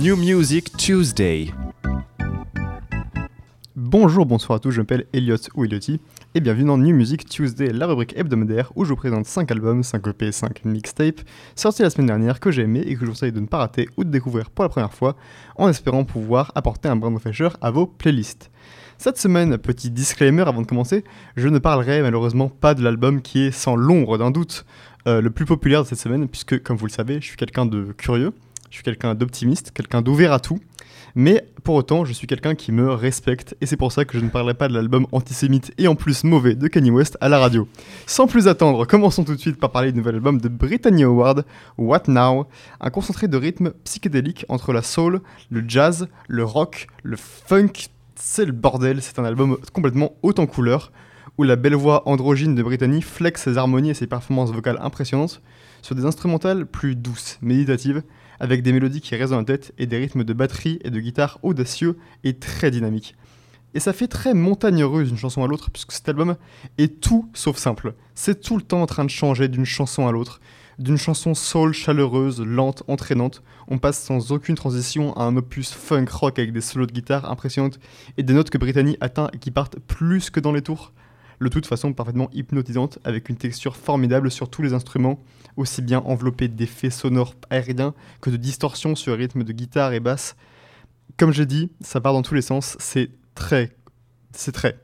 New Music Tuesday. Bonjour, bonsoir à tous, je m'appelle Elliot ou et bienvenue dans New Music Tuesday, la rubrique hebdomadaire où je vous présente 5 albums, 5 EP, 5 mixtapes sortis la semaine dernière que j'ai aimé et que je vous conseille de ne pas rater ou de découvrir pour la première fois en espérant pouvoir apporter un brin de fraîcheur à vos playlists. Cette semaine, petit disclaimer avant de commencer, je ne parlerai malheureusement pas de l'album qui est sans l'ombre d'un doute euh, le plus populaire de cette semaine puisque comme vous le savez, je suis quelqu'un de curieux, je suis quelqu'un d'optimiste, quelqu'un d'ouvert à tout mais pour autant, je suis quelqu'un qui me respecte et c'est pour ça que je ne parlerai pas de l'album antisémite et en plus mauvais de Kanye West à la radio. Sans plus attendre, commençons tout de suite par parler du nouvel album de Brittany Howard, What Now, un concentré de rythme psychédélique entre la soul, le jazz, le rock, le funk. C'est le bordel, c'est un album complètement haut en couleur où la belle voix androgyne de Brittany flex ses harmonies et ses performances vocales impressionnantes sur des instrumentales plus douces, méditatives avec des mélodies qui résonnent en tête et des rythmes de batterie et de guitare audacieux et très dynamiques. Et ça fait très montagne russe d'une chanson à l'autre, puisque cet album est tout sauf simple. C'est tout le temps en train de changer d'une chanson à l'autre. D'une chanson soul chaleureuse, lente, entraînante, on passe sans aucune transition à un opus funk rock avec des solos de guitare impressionnantes et des notes que Brittany atteint et qui partent plus que dans les tours le tout de façon parfaitement hypnotisante, avec une texture formidable sur tous les instruments, aussi bien enveloppé d'effets sonores aériens que de distorsions sur rythme de guitare et basse. Comme j'ai dit, ça part dans tous les sens, c'est très... c'est très...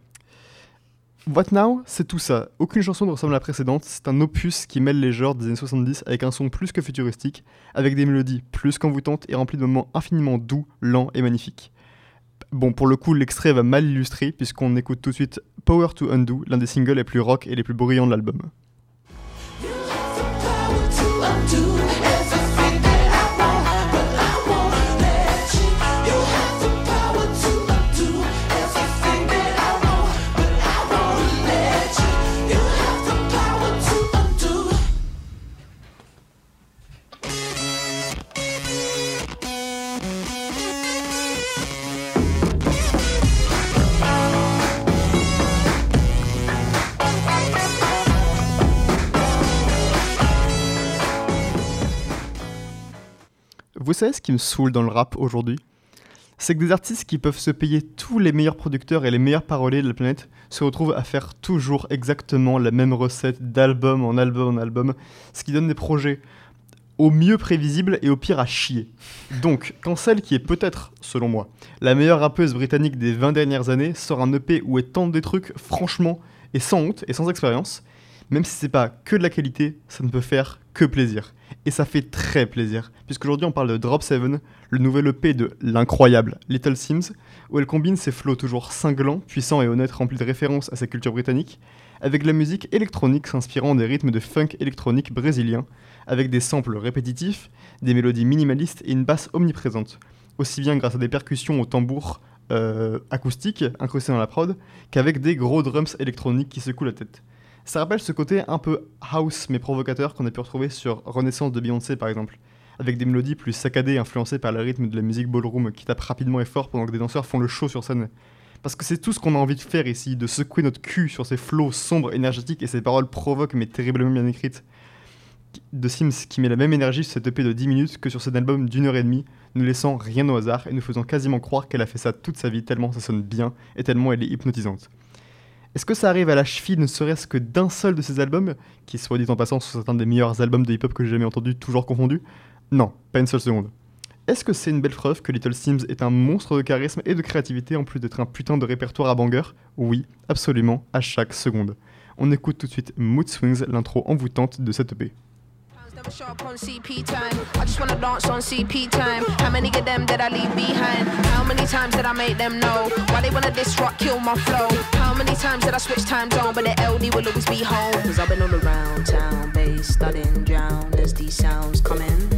What Now, c'est tout ça. Aucune chanson ne ressemble à la précédente. C'est un opus qui mêle les genres des années 70 avec un son plus que futuristique, avec des mélodies plus qu'envoûtantes et remplies de moments infiniment doux, lents et magnifiques. Bon, pour le coup, l'extrait va mal illustrer, puisqu'on écoute tout de suite Power to Undo, l'un des singles les plus rock et les plus brillants de l'album. Vous savez ce qui me saoule dans le rap aujourd'hui? C'est que des artistes qui peuvent se payer tous les meilleurs producteurs et les meilleurs paroliers de la planète se retrouvent à faire toujours exactement la même recette d'album en album en album, ce qui donne des projets au mieux prévisibles et au pire à chier. Donc, quand celle qui est peut-être, selon moi, la meilleure rappeuse britannique des 20 dernières années sort un EP où elle tente des trucs franchement et sans honte et sans expérience, même si c'est pas que de la qualité, ça ne peut faire que plaisir. Et ça fait très plaisir, puisqu'aujourd'hui on parle de Drop 7, le nouvel EP de l'incroyable Little Sims, où elle combine ses flots toujours cinglants, puissants et honnêtes remplis de références à sa culture britannique, avec la musique électronique s'inspirant des rythmes de funk électronique brésilien, avec des samples répétitifs, des mélodies minimalistes et une basse omniprésente, aussi bien grâce à des percussions au tambour euh, acoustique incrustés dans la prod, qu'avec des gros drums électroniques qui secouent la tête. Ça rappelle ce côté un peu house mais provocateur qu'on a pu retrouver sur Renaissance de Beyoncé par exemple, avec des mélodies plus saccadées influencées par le rythme de la musique ballroom qui tape rapidement et fort pendant que des danseurs font le show sur scène. Parce que c'est tout ce qu'on a envie de faire ici, de secouer notre cul sur ces flots sombres, énergétiques et ces paroles provoques mais terriblement bien écrites. De Sims qui met la même énergie sur cette EP de 10 minutes que sur cet album d'une heure et demie, ne laissant rien au hasard et nous faisant quasiment croire qu'elle a fait ça toute sa vie tellement ça sonne bien et tellement elle est hypnotisante. Est-ce que ça arrive à la cheville ne serait-ce que d'un seul de ces albums, qui soit dit en passant sont certains des meilleurs albums de hip-hop que j'ai jamais entendu, toujours confondus? Non, pas une seule seconde. Est-ce que c'est une belle preuve que Little Sims est un monstre de charisme et de créativité en plus d'être un putain de répertoire à banger? Oui, absolument, à chaque seconde. On écoute tout de suite Mood Swings, l'intro envoûtante de cette EP. How many times did I switch time zone, but the LD will always be home? Cause I've been all around town, bass studying, drown as these sounds coming.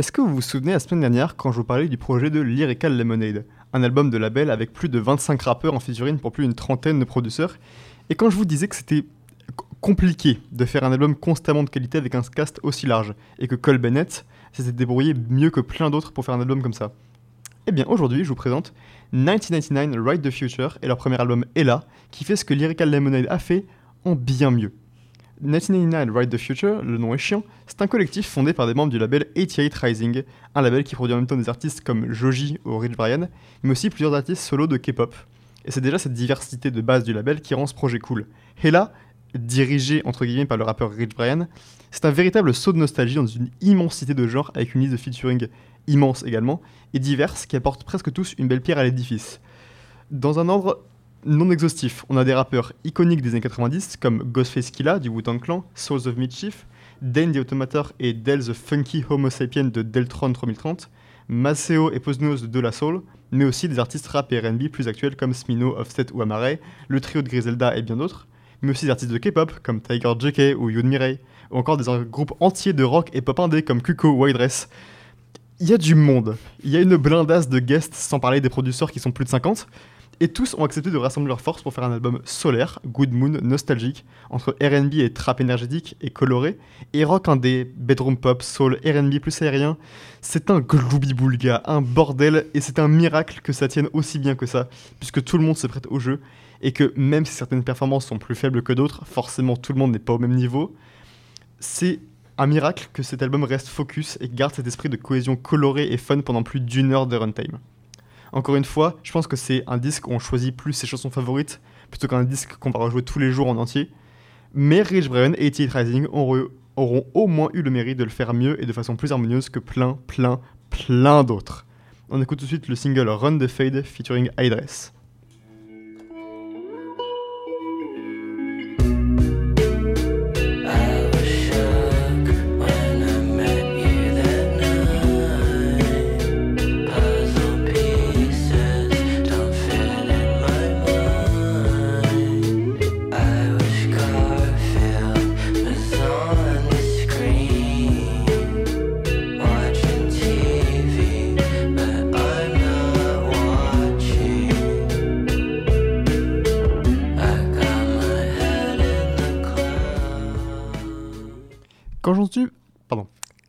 Est-ce que vous vous souvenez la semaine dernière quand je vous parlais du projet de Lyrical Lemonade, un album de label avec plus de 25 rappeurs en featuring pour plus d'une trentaine de producteurs, et quand je vous disais que c'était compliqué de faire un album constamment de qualité avec un cast aussi large, et que Cole Bennett s'était débrouillé mieux que plein d'autres pour faire un album comme ça? Eh bien aujourd'hui, je vous présente 1999 Ride the Future et leur premier album Ella, qui fait ce que Lyrical Lemonade a fait en bien mieux. 1999 Ride the Future, le nom est chiant, c'est un collectif fondé par des membres du label 88 Rising, un label qui produit en même temps des artistes comme Joji ou Rich Brian, mais aussi plusieurs artistes solo de K-pop. Et c'est déjà cette diversité de base du label qui rend ce projet cool. Ella, dirigé entre guillemets par le rappeur Rich Brian, c'est un véritable saut de nostalgie dans une immensité de genres avec une liste de featuring immense également, et diverses qui apportent presque tous une belle pierre à l'édifice. Dans un ordre non exhaustif, on a des rappeurs iconiques des années 90 comme Ghostface Killah du Wu-Tang Clan, Souls of Mischief, Dane the Automator et Del the Funky Homo Sapien de Deltron 3030, Maceo et Posnos de La Soul, mais aussi des artistes rap et R&B plus actuels comme Smino, Offset ou Amare, le trio de Griselda et bien d'autres, mais aussi des artistes de K-pop comme Tiger JK ou Yoon Mirai, ou encore des groupes entiers de rock et pop indé comme Kuko ou Dress. Il y a du monde, il y a une blindasse de guests sans parler des producteurs qui sont plus de 50, et tous ont accepté de rassembler leurs forces pour faire un album solaire, Good Moon, nostalgique, entre RB et trap énergétique et coloré, et rock indé, bedroom pop, soul, RB plus aérien. C'est un gloubi-boulga, un bordel, et c'est un miracle que ça tienne aussi bien que ça, puisque tout le monde se prête au jeu, et que même si certaines performances sont plus faibles que d'autres, forcément tout le monde n'est pas au même niveau. C'est un miracle que cet album reste focus et garde cet esprit de cohésion colorée et fun pendant plus d'une heure de runtime. Encore une fois, je pense que c'est un disque où on choisit plus ses chansons favorites plutôt qu'un disque qu'on va rejouer tous les jours en entier. Mais Rich Brian et T. Rising auront au moins eu le mérite de le faire mieux et de façon plus harmonieuse que plein, plein, plein d'autres. On écoute tout de suite le single Run the Fade featuring Idress.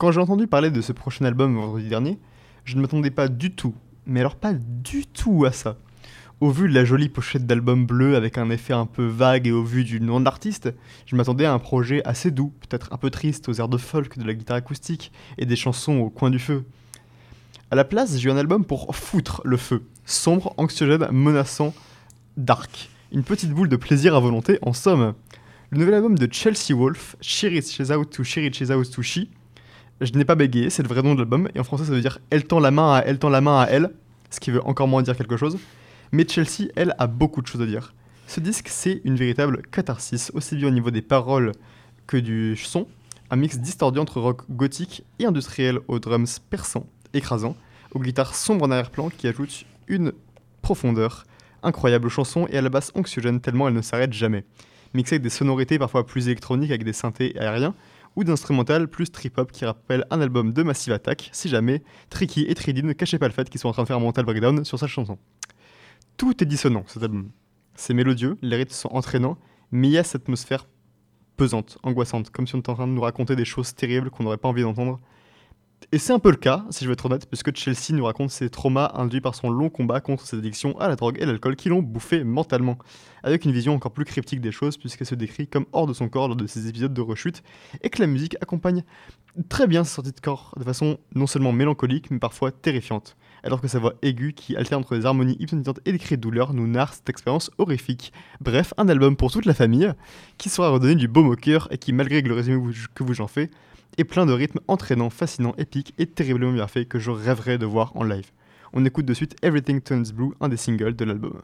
Quand j'ai entendu parler de ce prochain album vendredi dernier, je ne m'attendais pas du tout, mais alors pas du tout à ça. Au vu de la jolie pochette d'album bleu avec un effet un peu vague et au vu du nom d'artiste, je m'attendais à un projet assez doux, peut-être un peu triste aux airs de folk, de la guitare acoustique et des chansons au coin du feu. À la place, j'ai eu un album pour foutre le feu, sombre, anxiogène, menaçant, dark. Une petite boule de plaisir à volonté, en somme. Le nouvel album de Chelsea Wolf, Shiri Out to Shiri Out to She, je n'ai pas bégayé, c'est le vrai nom de l'album, et en français ça veut dire Elle tend la main à Elle tend la main à elle, ce qui veut encore moins dire quelque chose. Mais Chelsea, elle, a beaucoup de choses à dire. Ce disque, c'est une véritable catharsis, aussi bien au niveau des paroles que du son, un mix distordu entre rock gothique et industriel aux drums perçants, écrasants, aux guitares sombres en arrière-plan qui ajoutent une profondeur incroyable aux chansons et à la basse anxiogène tellement elle ne s'arrête jamais. Mixé avec des sonorités parfois plus électroniques avec des synthés aériens, ou d'instrumental plus trip-hop qui rappelle un album de Massive Attack, si jamais Tricky et Tridin ne cachaient pas le fait qu'ils sont en train de faire un mental breakdown sur sa chanson. Tout est dissonant cet album. C'est mélodieux, les rythmes sont entraînants, mais il y a cette atmosphère pesante, angoissante, comme si on était en train de nous raconter des choses terribles qu'on n'aurait pas envie d'entendre, et c'est un peu le cas, si je veux être honnête, puisque Chelsea nous raconte ses traumas induits par son long combat contre ses addictions à la drogue et l'alcool qui l'ont bouffé mentalement, avec une vision encore plus cryptique des choses puisqu'elle se décrit comme hors de son corps lors de ses épisodes de rechute, et que la musique accompagne très bien sa sortie de corps de façon non seulement mélancolique, mais parfois terrifiante, alors que sa voix aiguë qui alterne entre des harmonies hypnotisantes et des cris de douleur nous narre cette expérience horrifique. Bref, un album pour toute la famille, qui sera redonné du baume au cœur et qui, malgré le résumé que vous en faites, et plein de rythmes entraînants, fascinants, épiques et terriblement bien faits que je rêverais de voir en live. On écoute de suite Everything Turns Blue, un des singles de l'album.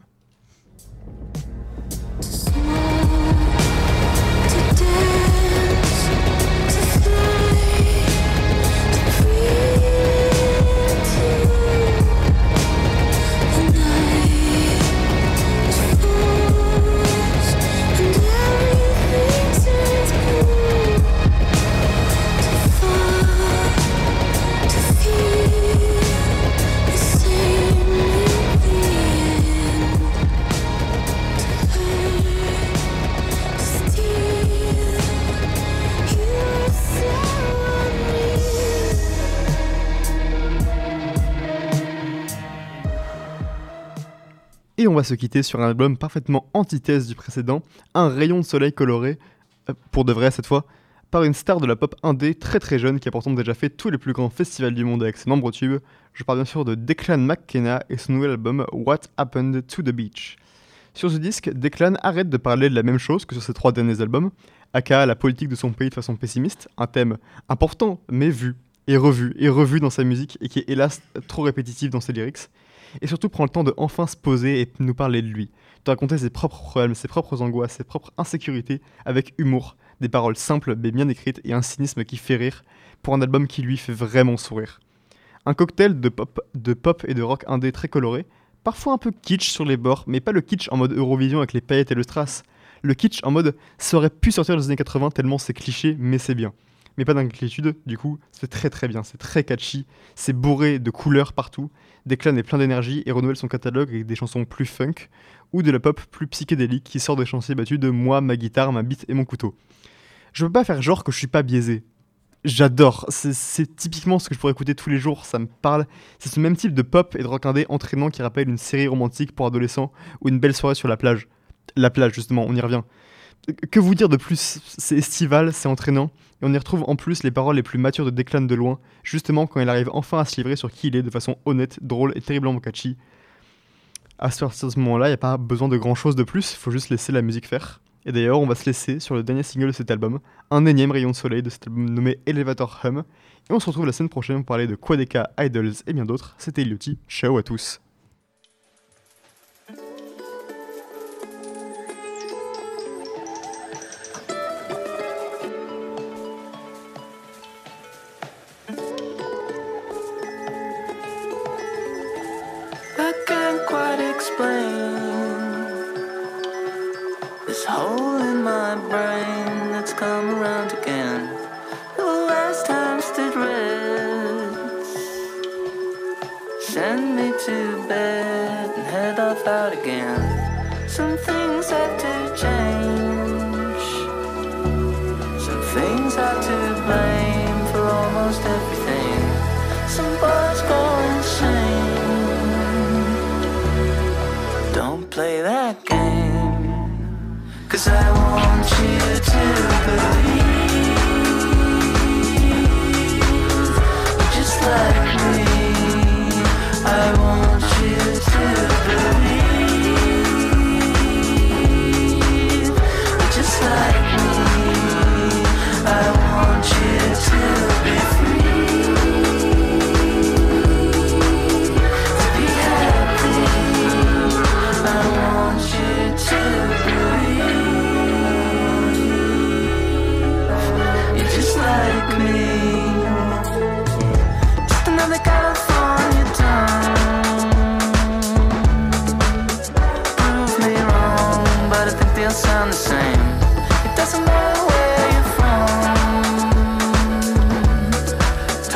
On va se quitter sur un album parfaitement antithèse du précédent, un rayon de soleil coloré, euh, pour de vrai cette fois, par une star de la pop indé très très jeune qui a pourtant déjà fait tous les plus grands festivals du monde avec ses nombreux tubes. Je parle bien sûr de Declan McKenna et son nouvel album What Happened to the Beach. Sur ce disque, Declan arrête de parler de la même chose que sur ses trois derniers albums, aka la politique de son pays de façon pessimiste, un thème important mais vu et revu et revu dans sa musique et qui est hélas trop répétitif dans ses lyrics, et surtout prend le temps de enfin se poser et nous parler de lui, de raconter ses propres problèmes, ses propres angoisses, ses propres insécurités avec humour, des paroles simples mais bien écrites et un cynisme qui fait rire, pour un album qui lui fait vraiment sourire. Un cocktail de pop, de pop et de rock indé très coloré, parfois un peu kitsch sur les bords, mais pas le kitsch en mode Eurovision avec les paillettes et le strass. Le kitsch en mode ça aurait pu sortir dans les années 80 tellement c'est cliché, mais c'est bien. Mais pas d'inquiétude, du coup, c'est très très bien, c'est très catchy, c'est bourré de couleurs partout, Declan est plein d'énergie et renouvelle son catalogue avec des chansons plus funk ou de la pop plus psychédélique qui sort des chansons battus de moi, ma guitare, ma bite et mon couteau. Je peux pas faire genre que je suis pas biaisé. J'adore, c'est typiquement ce que je pourrais écouter tous les jours, ça me parle. C'est ce même type de pop et de rock indé entraînant qui rappelle une série romantique pour adolescents ou une belle soirée sur la plage. La plage, justement, on y revient. Que vous dire de plus? C'est estival, c'est entraînant, et on y retrouve en plus les paroles les plus matures de Declan de loin, justement quand il arrive enfin à se livrer sur qui il est de façon honnête, drôle et terriblement catchy. À ce moment-là, il n'y a pas besoin de grand chose de plus, il faut juste laisser la musique faire. Et d'ailleurs, on va se laisser sur le dernier single de cet album, un énième rayon de soleil de cet album nommé Elevator Hum. Et on se retrouve la semaine prochaine pour parler de Quadeca, Idols et bien d'autres. C'était Illuti, ciao à tous. Explain this hole in my brain that's come around again. The last time stood reds. Send me to bed and head off out again. Some Cause I want you to believe. like me. Just another California town. Prove me wrong, but I think they'll sound the same. It doesn't matter where you're from.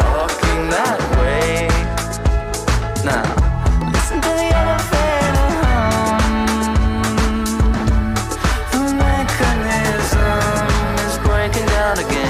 Talking that way. Now. listen to the elevator hum. The mechanism is breaking down again.